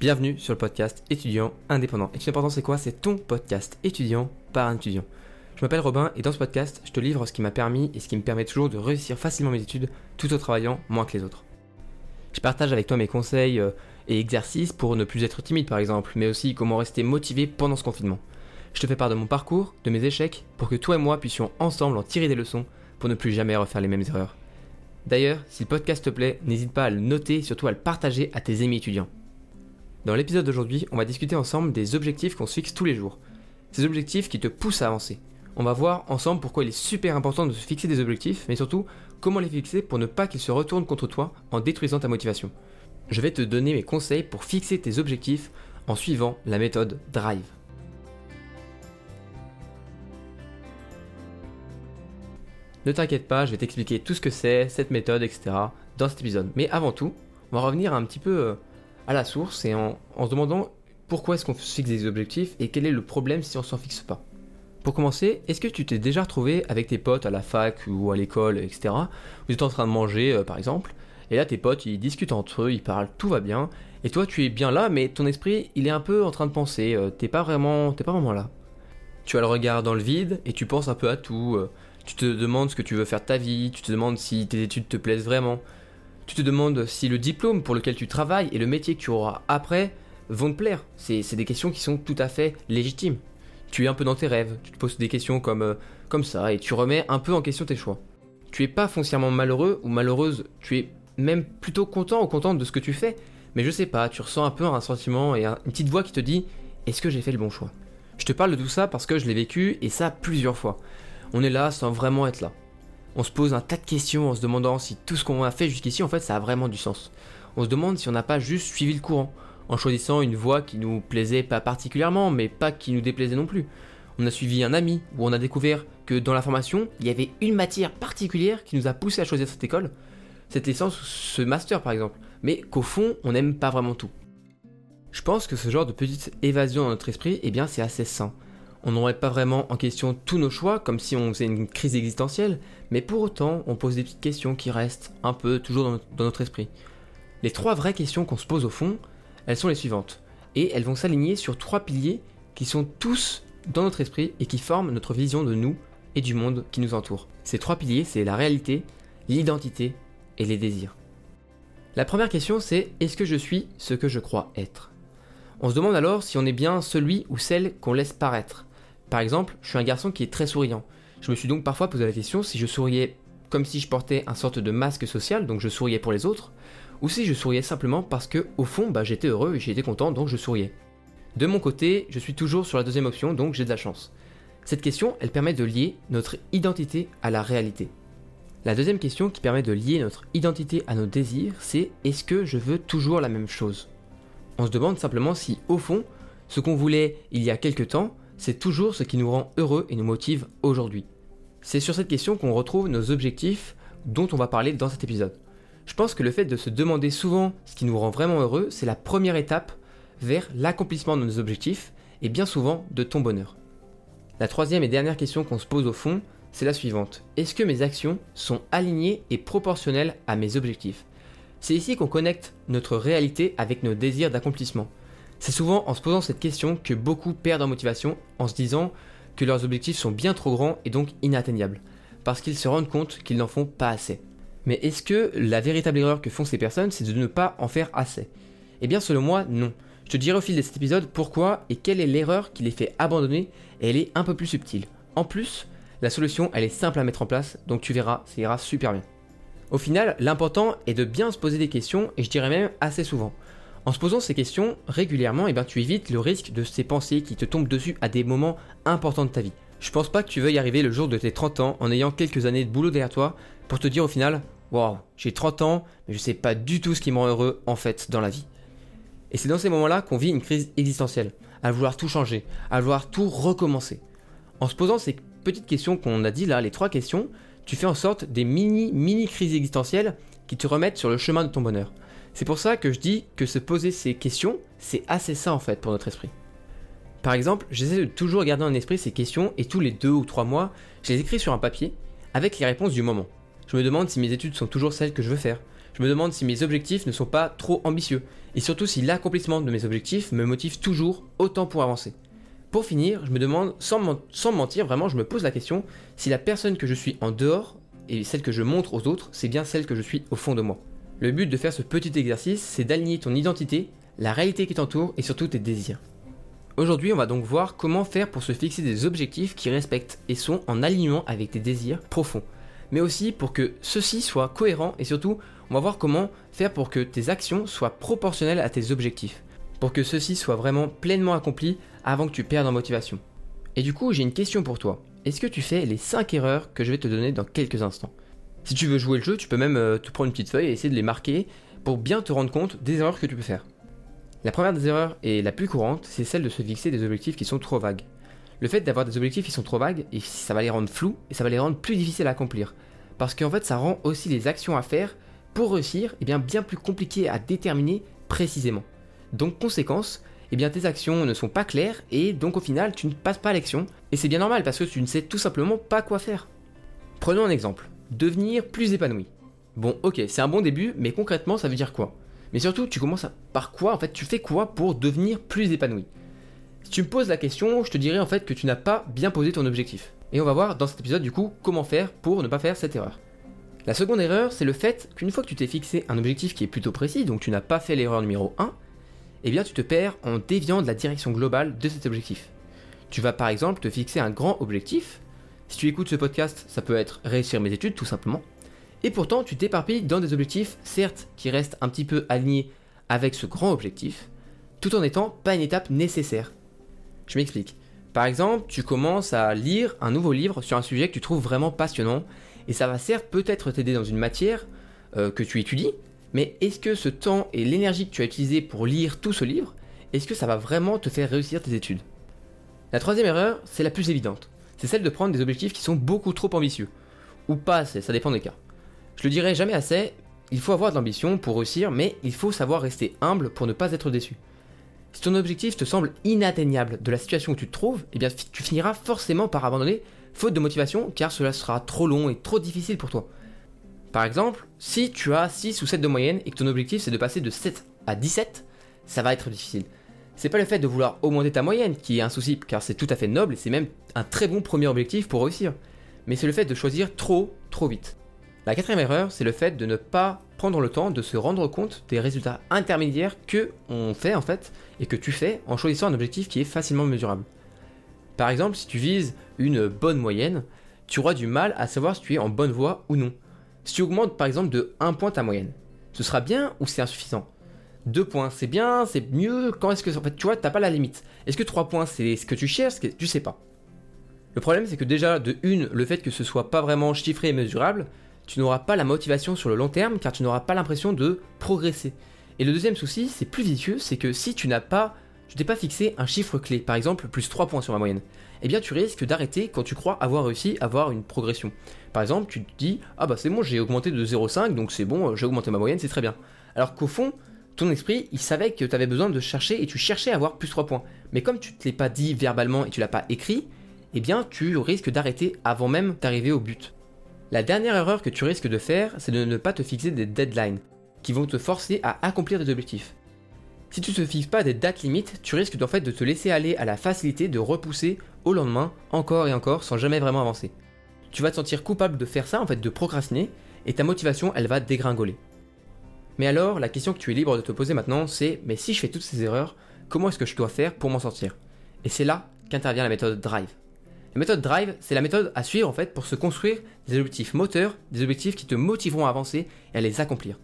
Bienvenue sur le podcast étudiant indépendant. Et tout important, c'est quoi? C'est ton podcast étudiant par un étudiant. Je m'appelle Robin et dans ce podcast, je te livre ce qui m'a permis et ce qui me permet toujours de réussir facilement mes études tout en travaillant moins que les autres. Je partage avec toi mes conseils euh, et exercices pour ne plus être timide par exemple, mais aussi comment rester motivé pendant ce confinement. Je te fais part de mon parcours, de mes échecs, pour que toi et moi puissions ensemble en tirer des leçons pour ne plus jamais refaire les mêmes erreurs. D'ailleurs, si le podcast te plaît, n'hésite pas à le noter et surtout à le partager à tes amis étudiants. Dans l'épisode d'aujourd'hui, on va discuter ensemble des objectifs qu'on se fixe tous les jours. Ces objectifs qui te poussent à avancer. On va voir ensemble pourquoi il est super important de se fixer des objectifs, mais surtout comment les fixer pour ne pas qu'ils se retournent contre toi en détruisant ta motivation. Je vais te donner mes conseils pour fixer tes objectifs en suivant la méthode Drive. Ne t'inquiète pas, je vais t'expliquer tout ce que c'est, cette méthode, etc. dans cet épisode. Mais avant tout, on va revenir un petit peu euh, à la source et en, se demandant pourquoi est-ce qu'on se fixe des objectifs et quel est le problème si on s'en fixe pas. Pour commencer, est-ce que tu t'es déjà retrouvé avec tes potes à la fac ou à l'école, etc. Vous êtes en train de manger, euh, par exemple, et là tes potes ils discutent entre eux, ils parlent, tout va bien, et toi tu es bien là, mais ton esprit il est un peu en train de penser, euh, t'es pas vraiment, t'es pas vraiment là. Tu as le regard dans le vide et tu penses un peu à tout. Euh, tu te demandes ce que tu veux faire de ta vie, tu te demandes si tes études te plaisent vraiment. Tu te demandes si le diplôme pour lequel tu travailles et le métier que tu auras après vont te plaire. C'est des questions qui sont tout à fait légitimes. Tu es un peu dans tes rêves, tu te poses des questions comme, euh, comme ça et tu remets un peu en question tes choix. Tu es pas foncièrement malheureux ou malheureuse, tu es même plutôt content ou contente de ce que tu fais, mais je sais pas, tu ressens un peu un sentiment et une petite voix qui te dit est-ce que j'ai fait le bon choix? Je te parle de tout ça parce que je l'ai vécu et ça plusieurs fois. On est là sans vraiment être là on se pose un tas de questions en se demandant si tout ce qu'on a fait jusqu'ici, en fait, ça a vraiment du sens. On se demande si on n'a pas juste suivi le courant, en choisissant une voie qui nous plaisait pas particulièrement, mais pas qui nous déplaisait non plus. On a suivi un ami, où on a découvert que dans la formation, il y avait une matière particulière qui nous a poussé à choisir cette école, cette licence ou ce master par exemple, mais qu'au fond, on n'aime pas vraiment tout. Je pense que ce genre de petite évasion dans notre esprit, eh bien, c'est assez sain on n'aurait pas vraiment en question tous nos choix, comme si on faisait une crise existentielle, mais pour autant, on pose des petites questions qui restent un peu toujours dans notre, esprit. Les trois vraies questions qu'on se pose au fond, elles sont les suivantes, et elles vont s'aligner sur trois piliers qui sont tous dans notre esprit et qui forment notre vision de nous et du monde qui nous entoure. Ces trois piliers, c'est la réalité, l'identité et les désirs. La première question, c'est est-ce que je suis ce que je crois être? On se demande alors si on est bien celui ou celle qu'on laisse paraître. Par exemple, je suis un garçon qui est très souriant. Je me suis donc parfois posé la question si je souriais comme si je portais un sorte de masque social, donc je souriais pour les autres, ou si je souriais simplement parce que, au fond, bah, j'étais heureux et j'étais content, donc je souriais. De mon côté, je suis toujours sur la deuxième option, donc j'ai de la chance. Cette question, elle permet de lier notre identité à la réalité. La deuxième question qui permet de lier notre identité à nos désirs, c'est est-ce que je veux toujours la même chose? On se demande simplement si, au fond, ce qu'on voulait il y a quelque temps, c'est toujours ce qui nous rend heureux et nous motive aujourd'hui. C'est sur cette question qu'on retrouve nos objectifs dont on va parler dans cet épisode. Je pense que le fait de se demander souvent ce qui nous rend vraiment heureux, c'est la première étape vers l'accomplissement de nos objectifs et bien souvent de ton bonheur. La troisième et dernière question qu'on se pose au fond, c'est la suivante. Est-ce que mes actions sont alignées et proportionnelles à mes objectifs? C'est ici qu'on connecte notre réalité avec nos désirs d'accomplissement. C'est souvent en se posant cette question que beaucoup perdent en motivation en se disant que leurs objectifs sont bien trop grands et donc inatteignables, parce qu'ils se rendent compte qu'ils n'en font pas assez. Mais est-ce que la véritable erreur que font ces personnes, c'est de ne pas en faire assez? Eh bien selon moi, non. Je te dirai au fil de cet épisode pourquoi et quelle est l'erreur qui les fait abandonner, et elle est un peu plus subtile. En plus, la solution, elle est simple à mettre en place, donc tu verras, ça ira super bien. Au final, l'important est de bien se poser des questions, et je dirais même assez souvent. En se posant ces questions régulièrement, eh ben, tu évites le risque de ces pensées qui te tombent dessus à des moments importants de ta vie. Je pense pas que tu veuilles arriver le jour de tes 30 ans en ayant quelques années de boulot derrière toi pour te dire au final Waouh, j'ai 30 ans, mais je sais pas du tout ce qui me rend heureux en fait dans la vie. Et c'est dans ces moments-là qu'on vit une crise existentielle, à vouloir tout changer, à vouloir tout recommencer. En se posant ces petites questions qu'on a dit là, les trois questions, tu fais en sorte des mini mini crises existentielles qui te remettent sur le chemin de ton bonheur. C'est pour ça que je dis que se poser ces questions, c'est assez ça en fait pour notre esprit. Par exemple, j'essaie de toujours garder en esprit ces questions et tous les deux ou trois mois, je les écris sur un papier avec les réponses du moment. Je me demande si mes études sont toujours celles que je veux faire. Je me demande si mes objectifs ne sont pas trop ambitieux, et surtout si l'accomplissement de mes objectifs me motive toujours autant pour avancer. Pour finir, je me demande, sans, me mentir, vraiment, je me pose la question si la personne que je suis en dehors et celle que je montre aux autres, c'est bien celle que je suis au fond de moi. Le but de faire ce petit exercice, c'est d'aligner ton identité, la réalité qui t'entoure et surtout tes désirs. Aujourd'hui, on va donc voir comment faire pour se fixer des objectifs qui respectent et sont en alignement avec tes désirs profonds, mais aussi pour que ceux-ci soient cohérents et surtout, on va voir comment faire pour que tes actions soient proportionnelles à tes objectifs, pour que ceux-ci soient vraiment pleinement accomplis avant que tu perdes en motivation. Et du coup, j'ai une question pour toi. Est-ce que tu fais les 5 erreurs que je vais te donner dans quelques instants? Si tu veux jouer le jeu, tu peux même euh, te prendre une petite feuille et essayer de les marquer pour bien te rendre compte des erreurs que tu peux faire. La première des erreurs et la plus courante, c'est celle de se fixer des objectifs qui sont trop vagues. Le fait d'avoir des objectifs qui sont trop vagues, ça va les rendre flous et ça va les rendre plus difficiles à accomplir. Parce qu'en fait, ça rend aussi les actions à faire pour réussir eh bien, bien plus compliquées à déterminer précisément. Donc, conséquence, eh bien, tes actions ne sont pas claires et donc au final, tu ne passes pas à l'action. Et c'est bien normal parce que tu ne sais tout simplement pas quoi faire. Prenons un exemple devenir plus épanoui. Bon, ok, c'est un bon début, mais concrètement, ça veut dire quoi? Mais surtout, tu commences par quoi En fait, tu fais quoi pour devenir plus épanoui? Si tu me poses la question, je te dirais en fait que tu n'as pas bien posé ton objectif. Et on va voir dans cet épisode du coup comment faire pour ne pas faire cette erreur. La seconde erreur, c'est le fait qu'une fois que tu t'es fixé un objectif qui est plutôt précis, donc tu n'as pas fait l'erreur numéro 1, eh bien tu te perds en déviant de la direction globale de cet objectif. Tu vas par exemple te fixer un grand objectif. Si tu écoutes ce podcast, ça peut être réussir mes études tout simplement. Et pourtant, tu t'éparpilles dans des objectifs, certes, qui restent un petit peu alignés avec ce grand objectif, tout en n'étant pas une étape nécessaire. Je m'explique. Par exemple, tu commences à lire un nouveau livre sur un sujet que tu trouves vraiment passionnant, et ça va certes peut-être t'aider dans une matière euh, que tu étudies, mais est-ce que ce temps et l'énergie que tu as utilisé pour lire tout ce livre, est-ce que ça va vraiment te faire réussir tes études? La troisième erreur, c'est la plus évidente. C'est celle de prendre des objectifs qui sont beaucoup trop ambitieux. Ou pas ça dépend des cas. Je le dirai jamais assez, il faut avoir de l'ambition pour réussir, mais il faut savoir rester humble pour ne pas être déçu. Si ton objectif te semble inatteignable de la situation où tu te trouves, eh bien tu finiras forcément par abandonner, faute de motivation, car cela sera trop long et trop difficile pour toi. Par exemple, si tu as 6 ou 7 de moyenne et que ton objectif c'est de passer de 7 à 17, ça va être difficile. C'est pas le fait de vouloir augmenter ta moyenne qui est un souci, car c'est tout à fait noble et c'est même un très bon premier objectif pour réussir. Mais c'est le fait de choisir trop, trop vite. La quatrième erreur, c'est le fait de ne pas prendre le temps de se rendre compte des résultats intermédiaires que on fait en fait et que tu fais en choisissant un objectif qui est facilement mesurable. Par exemple, si tu vises une bonne moyenne, tu auras du mal à savoir si tu es en bonne voie ou non. Si tu augmentes par exemple de 1 point ta moyenne, ce sera bien ou c'est insuffisant? 2 points, c'est bien, c'est mieux, quand est-ce que... En fait, tu vois, t'as pas la limite. Est-ce que 3 points, c'est ce que tu cherches Tu sais pas. Le problème, c'est que déjà, de une, le fait que ce soit pas vraiment chiffré et mesurable, tu n'auras pas la motivation sur le long terme car tu n'auras pas l'impression de progresser. Et le deuxième souci, c'est plus vicieux, c'est que si tu n'as pas, tu t'es pas fixé un chiffre clé, par exemple plus 3 points sur la moyenne, eh bien tu risques d'arrêter quand tu crois avoir réussi à avoir une progression. Par exemple, tu te dis ah bah c'est bon, j'ai augmenté de 0,5 donc c'est bon, j'ai augmenté ma moyenne, c'est très bien. Alors qu'au fond, ton esprit, il savait que tu avais besoin de chercher et tu cherchais à avoir plus 3 points. Mais comme tu ne te l'es pas dit verbalement et tu l'as pas écrit, eh bien tu risques d'arrêter avant même d'arriver au but. La dernière erreur que tu risques de faire, c'est de ne pas te fixer des deadlines, qui vont te forcer à accomplir des objectifs. Si tu ne te fixes pas des dates limites, tu risques en fait de te laisser aller à la facilité de repousser au lendemain, encore et encore, sans jamais vraiment avancer. Tu vas te sentir coupable de faire ça, en fait, de procrastiner, et ta motivation, elle va dégringoler. Mais alors, la question que tu es libre de te poser maintenant, c'est mais si je fais toutes ces erreurs, comment est-ce que je dois faire pour m'en sortir? Et c'est là qu'intervient la méthode Drive. La méthode Drive, c'est la méthode à suivre en fait pour se construire des objectifs moteurs, des objectifs qui te motiveront à avancer et à les accomplir.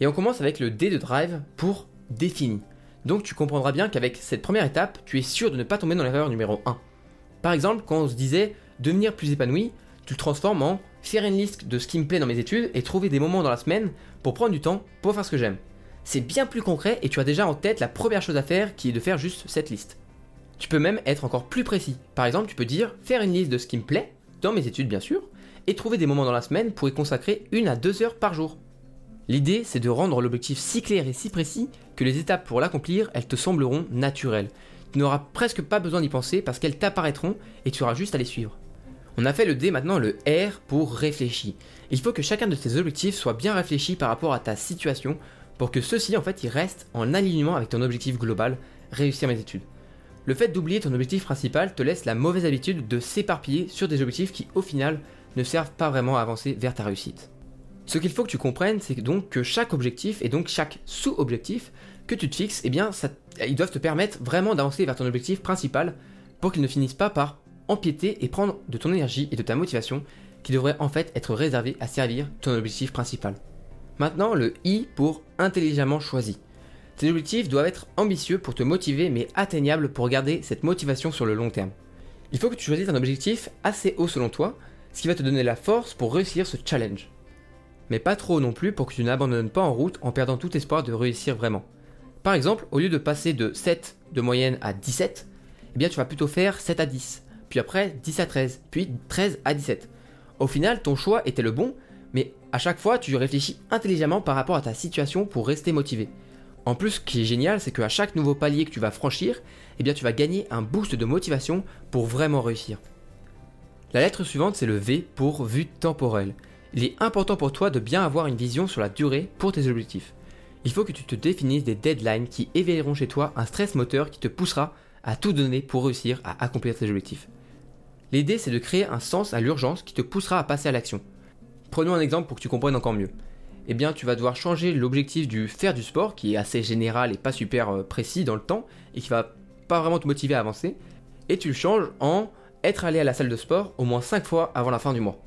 Et on commence avec le D de Drive pour défini. Donc tu comprendras bien qu'avec cette première étape, tu es sûr de ne pas tomber dans l'erreur numéro 1. Par exemple, quand on se disait devenir plus épanoui, tu le transformes en faire une liste de ce qui me plaît dans mes études et trouver des moments dans la semaine pour prendre du temps pour faire ce que j'aime. C'est bien plus concret et tu as déjà en tête la première chose à faire qui est de faire juste cette liste. Tu peux même être encore plus précis. Par exemple, tu peux dire faire une liste de ce qui me plaît, dans mes études bien sûr, et trouver des moments dans la semaine pour y consacrer une à deux heures par jour. L'idée, c'est de rendre l'objectif si clair et si précis que les étapes pour l'accomplir, elles te sembleront naturelles. Tu n'auras presque pas besoin d'y penser parce qu'elles t'apparaîtront et tu auras juste à les suivre. On a fait le D, maintenant le R pour réfléchi. Il faut que chacun de tes objectifs soit bien réfléchi par rapport à ta situation pour que ceux-ci en fait ils restent en alignement avec ton objectif global, réussir mes études. Le fait d'oublier ton objectif principal te laisse la mauvaise habitude de s'éparpiller sur des objectifs qui au final ne servent pas vraiment à avancer vers ta réussite. Ce qu'il faut que tu comprennes, c'est donc que chaque objectif et donc chaque sous-objectif que tu te fixes, eh bien, ils doivent te permettre vraiment d'avancer vers ton objectif principal pour qu'ils ne finissent pas par empiéter et prendre de ton énergie et de ta motivation qui devrait en fait être réservé à servir ton objectif principal. Maintenant, le I pour intelligemment choisi. Tes objectifs doivent être ambitieux pour te motiver mais atteignables pour garder cette motivation sur le long terme. Il faut que tu choisisses un objectif assez haut selon toi, ce qui va te donner la force pour réussir ce challenge. Mais pas trop non plus pour que tu n'abandonnes pas en route en perdant tout espoir de réussir vraiment. Par exemple, au lieu de passer de 7 de moyenne à 17, eh bien tu vas plutôt faire 7 à 10, puis après 10 à 13, puis 13 à 17. Au final, ton choix était le bon, mais à chaque fois, tu réfléchis intelligemment par rapport à ta situation pour rester motivé. En plus, ce qui est génial, c'est qu'à chaque nouveau palier que tu vas franchir, eh bien tu vas gagner un boost de motivation pour vraiment réussir. La lettre suivante, c'est le V pour vue temporelle. Il est important pour toi de bien avoir une vision sur la durée pour tes objectifs. Il faut que tu te définisses des deadlines qui éveilleront chez toi un stress moteur qui te poussera à tout donner pour réussir à accomplir tes objectifs. L'idée, c'est de créer un sens à l'urgence qui te poussera à passer à l'action. Prenons un exemple pour que tu comprennes encore mieux. Eh bien, tu vas devoir changer l'objectif du faire du sport, qui est assez général et pas super euh, précis dans le temps, et qui va pas vraiment te motiver à avancer, et tu le changes en être allé à la salle de sport au moins 5 fois avant la fin du mois.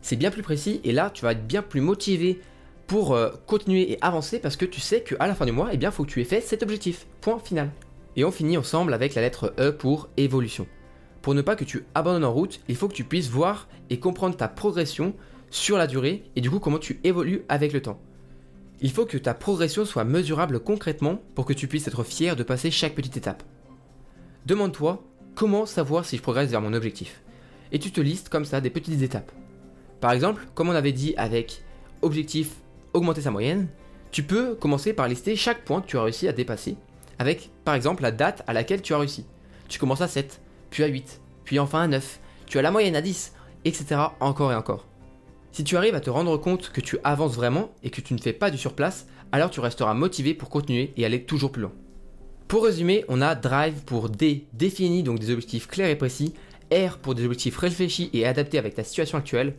C'est bien plus précis, et là, tu vas être bien plus motivé pour euh, continuer et avancer parce que tu sais qu'à la fin du mois, eh bien, faut que tu aies fait cet objectif. Point final. Et on finit ensemble avec la lettre E pour évolution. Pour ne pas que tu abandonnes en route, il faut que tu puisses voir et comprendre ta progression sur la durée et du coup comment tu évolues avec le temps. Il faut que ta progression soit mesurable concrètement pour que tu puisses être fier de passer chaque petite étape. Demande-toi comment savoir si je progresse vers mon objectif. Et tu te listes comme ça des petites étapes. Par exemple, comme on avait dit avec objectif augmenter sa moyenne, tu peux commencer par lister chaque point que tu as réussi à dépasser avec par exemple la date à laquelle tu as réussi. Tu commences à 7, puis à 8, puis enfin à 9, tu as la moyenne à 10, etc. encore et encore. Si tu arrives à te rendre compte que tu avances vraiment et que tu ne fais pas du surplace, alors tu resteras motivé pour continuer et aller toujours plus loin. Pour résumer, on a Drive pour D, défini donc des objectifs clairs et précis, R pour des objectifs réfléchis et adaptés avec ta situation actuelle,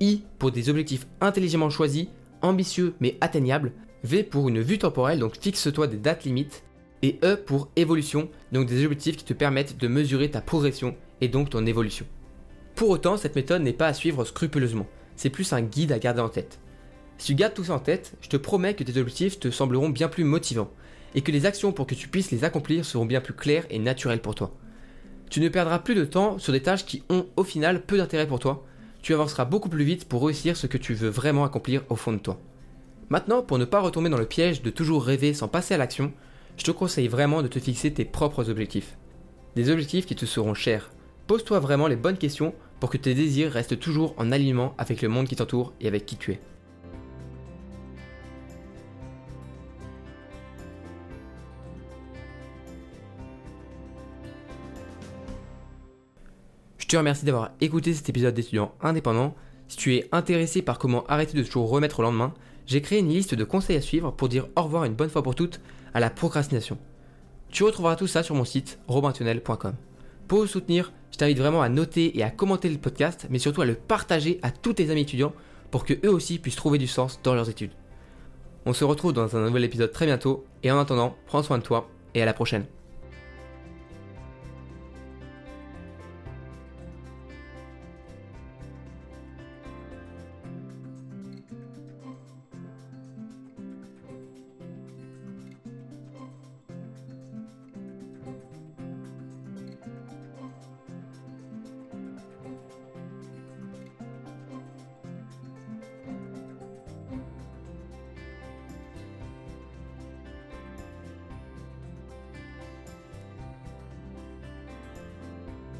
I pour des objectifs intelligemment choisis, ambitieux mais atteignables, V pour une vue temporelle, donc fixe-toi des dates limites, et E pour évolution, donc des objectifs qui te permettent de mesurer ta progression et donc ton évolution. Pour autant, cette méthode n'est pas à suivre scrupuleusement, c'est plus un guide à garder en tête. Si tu gardes tout ça en tête, je te promets que tes objectifs te sembleront bien plus motivants, et que les actions pour que tu puisses les accomplir seront bien plus claires et naturelles pour toi. Tu ne perdras plus de temps sur des tâches qui ont au final peu d'intérêt pour toi, tu avanceras beaucoup plus vite pour réussir ce que tu veux vraiment accomplir au fond de toi. Maintenant, pour ne pas retomber dans le piège de toujours rêver sans passer à l'action, je te conseille vraiment de te fixer tes propres objectifs. Des objectifs qui te seront chers. Pose-toi vraiment les bonnes questions pour que tes désirs restent toujours en alignement avec le monde qui t'entoure et avec qui tu es. Je te remercie d'avoir écouté cet épisode d'étudiants indépendants. Si tu es intéressé par comment arrêter de toujours remettre au lendemain, j'ai créé une liste de conseils à suivre pour dire au revoir une bonne fois pour toutes à la procrastination. Tu retrouveras tout ça sur mon site robintunnel.com. Pour soutenir, je t'invite vraiment à noter et à commenter le podcast, mais surtout à le partager à tous tes amis étudiants pour que eux aussi puissent trouver du sens dans leurs études. On se retrouve dans un nouvel épisode très bientôt, et en attendant, prends soin de toi et à la prochaine.